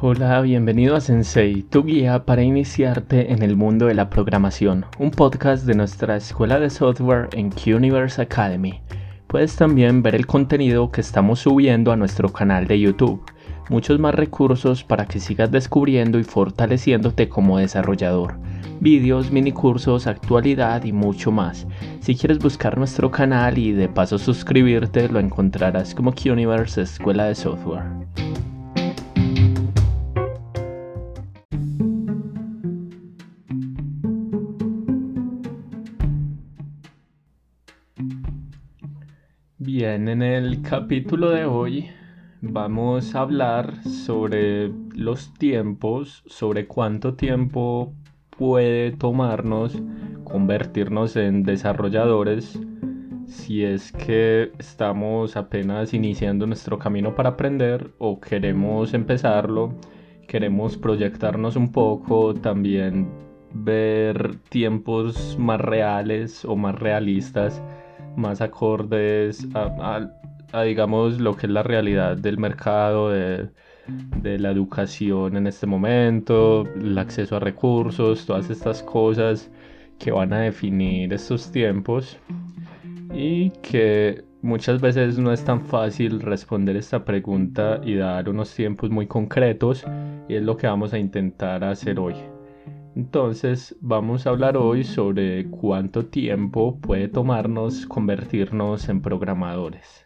Hola, bienvenido a Sensei, tu guía para iniciarte en el mundo de la programación, un podcast de nuestra escuela de software en QUniverse Academy. Puedes también ver el contenido que estamos subiendo a nuestro canal de YouTube, muchos más recursos para que sigas descubriendo y fortaleciéndote como desarrollador, vídeos, minicursos, actualidad y mucho más. Si quieres buscar nuestro canal y de paso suscribirte, lo encontrarás como QUniverse Escuela de Software. En el capítulo de hoy vamos a hablar sobre los tiempos, sobre cuánto tiempo puede tomarnos convertirnos en desarrolladores si es que estamos apenas iniciando nuestro camino para aprender o queremos empezarlo, queremos proyectarnos un poco, también ver tiempos más reales o más realistas, más acordes a, digamos lo que es la realidad del mercado, de, de la educación en este momento, el acceso a recursos, todas estas cosas que van a definir estos tiempos y que muchas veces no es tan fácil responder esta pregunta y dar unos tiempos muy concretos y es lo que vamos a intentar hacer hoy. Entonces vamos a hablar hoy sobre cuánto tiempo puede tomarnos convertirnos en programadores.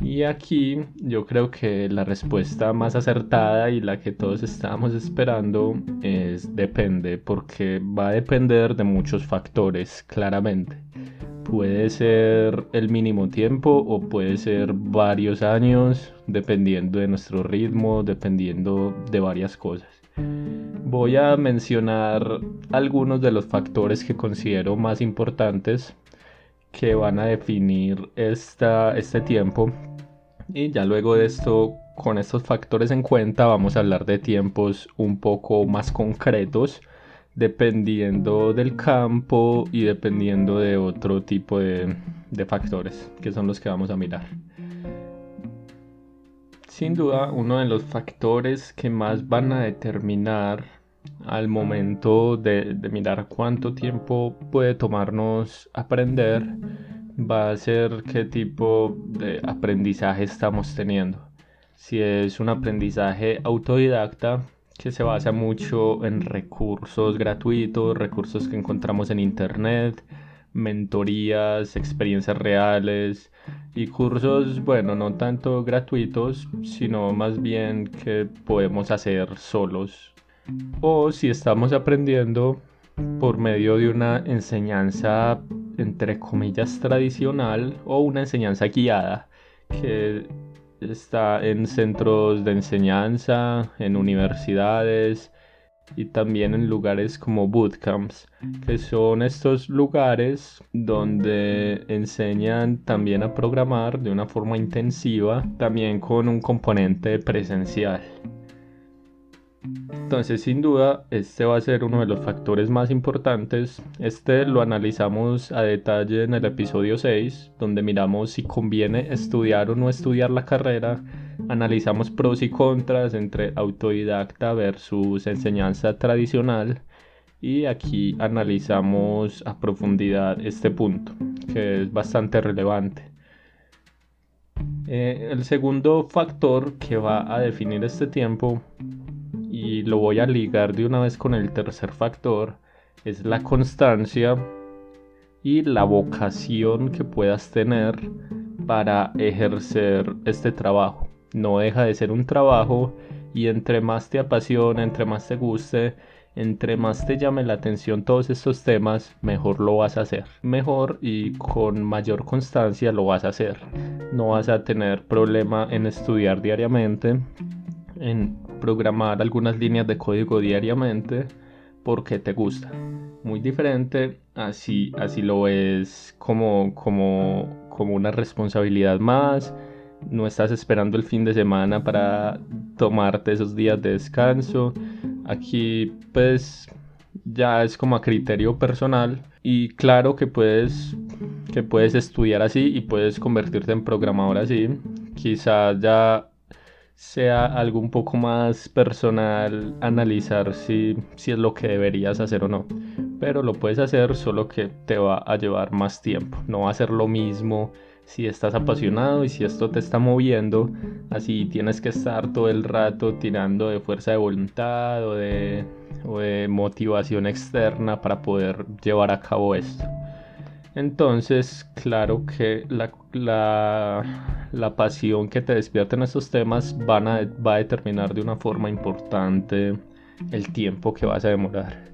Y aquí yo creo que la respuesta más acertada y la que todos estábamos esperando es depende, porque va a depender de muchos factores, claramente. Puede ser el mínimo tiempo o puede ser varios años, dependiendo de nuestro ritmo, dependiendo de varias cosas. Voy a mencionar algunos de los factores que considero más importantes que van a definir esta, este tiempo. Y ya luego de esto, con estos factores en cuenta, vamos a hablar de tiempos un poco más concretos, dependiendo del campo y dependiendo de otro tipo de, de factores, que son los que vamos a mirar. Sin duda, uno de los factores que más van a determinar al momento de, mirar cuánto tiempo puede tomarnos aprender, va a ser qué tipo de aprendizaje estamos teniendo. Si es un aprendizaje autodidacta, que se basa mucho en recursos gratuitos, recursos que encontramos en internet, mentorías, experiencias reales y cursos, bueno, no tanto gratuitos, sino más bien que podemos hacer solos o si estamos aprendiendo por medio de una enseñanza entre comillas tradicional o una enseñanza guiada que está en centros de enseñanza, en universidades y también en lugares como bootcamps, que son estos lugares donde enseñan también a programar de una forma intensiva, también con un componente presencial. Entonces, sin duda, este va a ser uno de los factores más importantes. Este lo analizamos a detalle en el episodio 6, donde miramos si conviene estudiar o no estudiar la carrera. Analizamos pros y contras entre autodidacta versus enseñanza tradicional. Y aquí analizamos a profundidad este punto, que es bastante relevante. Eh, el segundo factor que va a definir este tiempo y lo voy a ligar de una vez con el tercer factor, es la constancia y la vocación que puedas tener para ejercer este trabajo. No deja de ser un trabajo y entre más te apasiona, entre más te guste, entre más te llame la atención todos estos temas, mejor lo vas a hacer. Mejor y con mayor constancia lo vas a hacer. No vas a tener problema en estudiar diariamente, en programar algunas líneas de código diariamente porque te gusta. Muy diferente, así, así lo ves como, como, como una responsabilidad más. No estás esperando el fin de semana para tomarte esos días de descanso. Aquí pues ya es como a criterio personal y claro que puedes que puedes estudiar así y puedes convertirte en programador así. Quizás ya sea algo un poco más personal analizar si, si es lo que deberías hacer o no. Pero lo puedes hacer solo que te va a llevar más tiempo. No va a ser lo mismo si estás apasionado y si esto te está moviendo. Así tienes que estar todo el rato tirando de fuerza de voluntad o de, o de motivación externa para poder llevar a cabo esto. Entonces, claro que la, la, pasión que te despierta en estos temas a, va a determinar de una forma importante el tiempo que vas a demorar.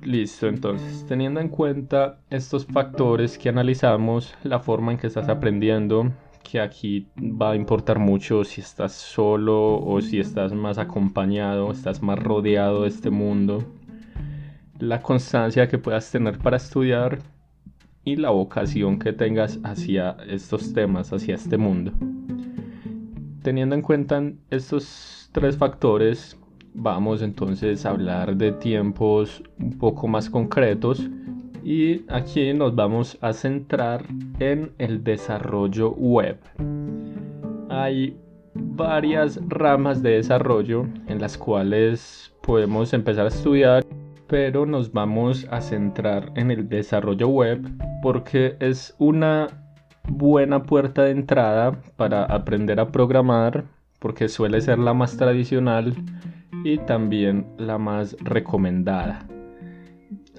Listo, entonces, teniendo en cuenta estos factores que analizamos, la forma en que estás aprendiendo, que aquí va a importar mucho si estás solo o si estás más acompañado, estás más rodeado de este mundo la constancia que puedas tener para estudiar y la vocación que tengas hacia estos temas, hacia este mundo. Teniendo en cuenta estos tres factores, vamos entonces a hablar de tiempos un poco más concretos y aquí nos vamos a centrar en el desarrollo web. Hay varias ramas de desarrollo en las cuales podemos empezar a estudiar pero nos vamos a centrar en el desarrollo web porque es una buena puerta de entrada para aprender a programar porque suele ser la más tradicional y también la más recomendada.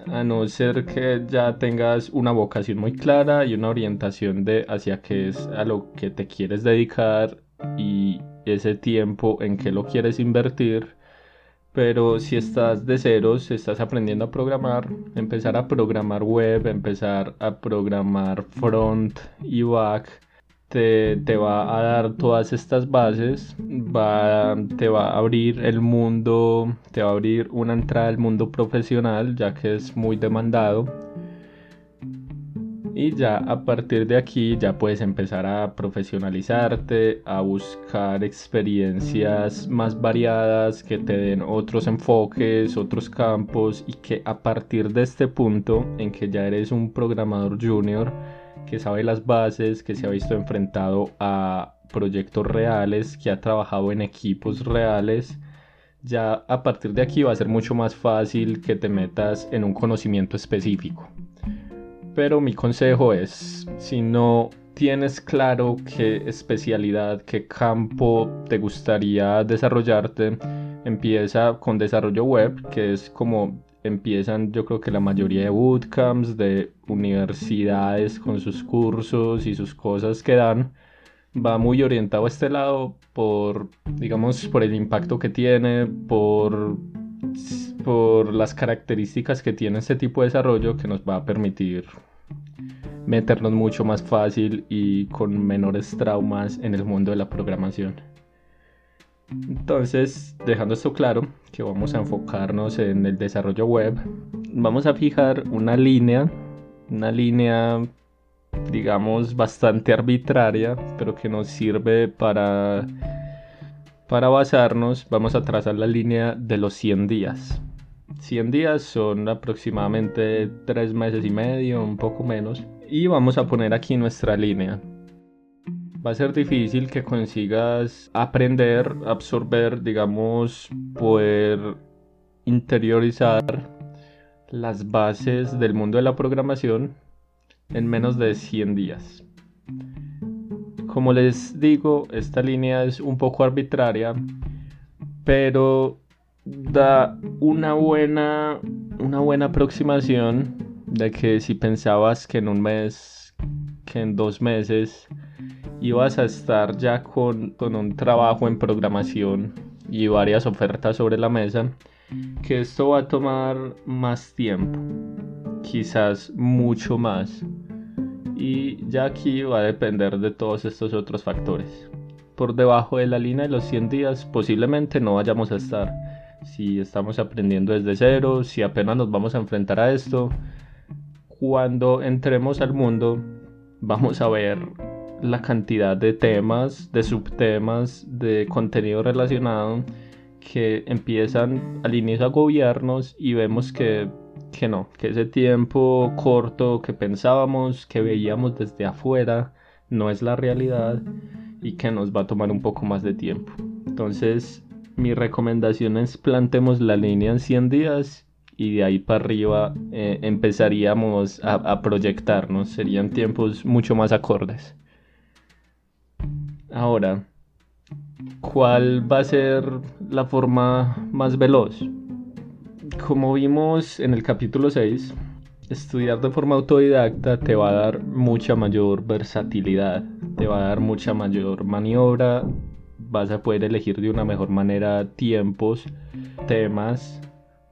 A no ser que ya tengas una vocación muy clara y una orientación de hacia qué es a lo que te quieres dedicar y ese tiempo en que lo quieres invertir, pero si estás de ceros, estás aprendiendo a programar, empezar a programar web, empezar a programar front y back, te, va a dar todas estas bases, va, te va a abrir el mundo, te va a abrir una entrada al mundo profesional, ya que es muy demandado y ya a partir de aquí ya puedes empezar a profesionalizarte, a buscar experiencias más variadas que te den otros enfoques, otros campos y que a partir de este punto en que ya eres un programador junior que sabe las bases, que se ha visto enfrentado a proyectos reales, que ha trabajado en equipos reales, ya a partir de aquí va a ser mucho más fácil que te metas en un conocimiento específico. Pero mi consejo es, si no tienes claro qué especialidad, qué campo te gustaría desarrollarte, empieza con desarrollo web, que es como empiezan yo creo que la mayoría de bootcamps, de universidades con sus cursos y sus cosas que dan. Va muy orientado a este lado por, digamos, por el impacto que tiene, por por las características que tiene este tipo de desarrollo que nos va a permitir meternos mucho más fácil y con menores traumas en el mundo de la programación. Entonces, dejando esto claro, que vamos a enfocarnos en el desarrollo web, vamos a fijar una línea, una línea digamos bastante arbitraria, pero que nos sirve para para basarnos, vamos a trazar la línea de los 100 días. 100 días son aproximadamente 3 meses y medio, un poco menos. Y vamos a poner aquí nuestra línea. Va a ser difícil que consigas aprender, absorber, digamos, poder interiorizar las bases del mundo de la programación en menos de 100 días. Como les digo, esta línea es un poco arbitraria, pero da una buena, una buena aproximación de que si pensabas que en un mes, que en dos meses ibas a estar ya con, con un trabajo en programación y varias ofertas sobre la mesa, que esto va a tomar más tiempo, quizás mucho más. Y ya aquí va a depender de todos estos otros factores. Por debajo de la línea de los 100 días posiblemente no vayamos a estar si estamos aprendiendo desde cero, si apenas nos vamos a enfrentar a esto. Cuando entremos al mundo vamos a ver la cantidad de temas, de subtemas, de contenido relacionado que empiezan al inicio a gobiernos y vemos que, que no, que ese tiempo corto que pensábamos, que veíamos desde afuera, no es la realidad y que nos va a tomar un poco más de tiempo. Entonces, mi recomendación es plantemos la línea en 100 días y de ahí para arriba eh, empezaríamos a, a proyectarnos. Serían tiempos mucho más acordes. Ahora, ¿cuál va a ser la forma más veloz? Como vimos en el capítulo 6, estudiar de forma autodidacta te va a dar mucha mayor versatilidad, te va a dar mucha mayor maniobra, vas a poder elegir de una mejor manera tiempos, temas,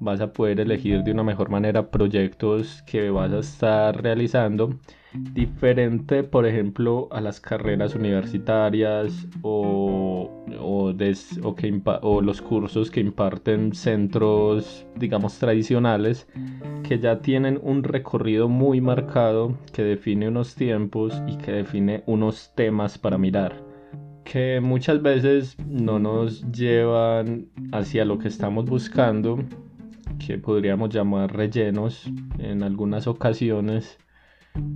vas a poder elegir de una mejor manera proyectos que vas a estar realizando diferente por ejemplo a las carreras universitarias o, o, o, los cursos que imparten centros digamos tradicionales que ya tienen un recorrido muy marcado que define unos tiempos y que define unos temas para mirar que muchas veces no nos llevan hacia lo que estamos buscando que podríamos llamar rellenos en algunas ocasiones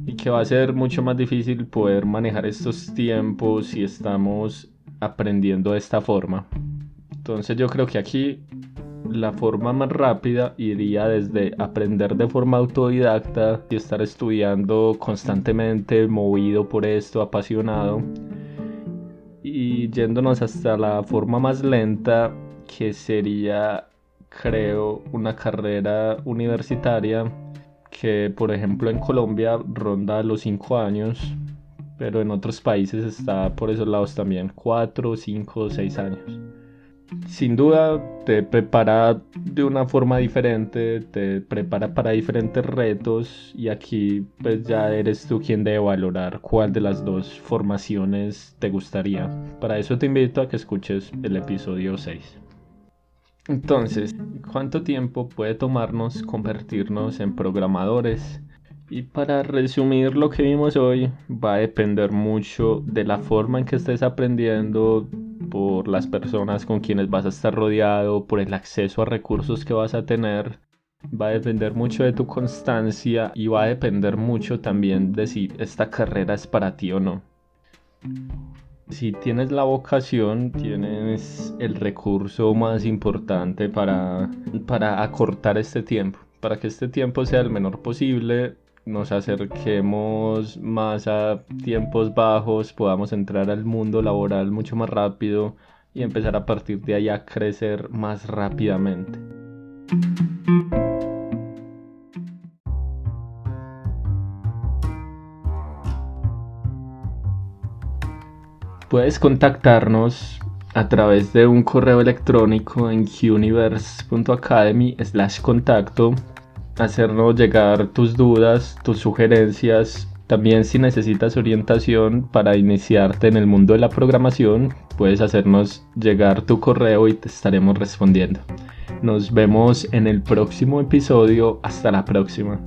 y que va a ser mucho más difícil poder manejar estos tiempos si estamos aprendiendo de esta forma. Entonces yo creo que aquí la forma más rápida iría desde aprender de forma autodidacta y estar estudiando constantemente, movido por esto, apasionado, y yéndonos hasta la forma más lenta que sería creo, una carrera universitaria que, por ejemplo, en Colombia ronda los 5 años, pero en otros países está por esos lados también, 4, 5, 6 años. Sin duda te prepara de una forma diferente, te prepara para diferentes retos y aquí pues ya eres tú quien debe valorar cuál de las dos formaciones te gustaría. Para eso te invito a que escuches el episodio 6. Entonces, ¿cuánto tiempo puede tomarnos convertirnos en programadores? Y para resumir lo que vimos hoy, va a depender mucho de la forma en que estés aprendiendo, por las personas con quienes vas a estar rodeado, por el acceso a recursos que vas a tener. Va a depender mucho de tu constancia y va a depender mucho también de si esta carrera es para ti o no si tienes la vocación, tienes el recurso más importante para, para acortar este tiempo, para que este tiempo sea el menor posible, nos acerquemos más a tiempos bajos, podamos entrar al mundo laboral mucho más rápido y empezar a partir de ahí a crecer más rápidamente. Puedes contactarnos a través de un correo electrónico en quniverse.academy slash contacto, hacernos llegar tus dudas, tus sugerencias. También si necesitas orientación para iniciarte en el mundo de la programación, puedes hacernos llegar tu correo y te estaremos respondiendo. Nos vemos en el próximo episodio. Hasta la próxima.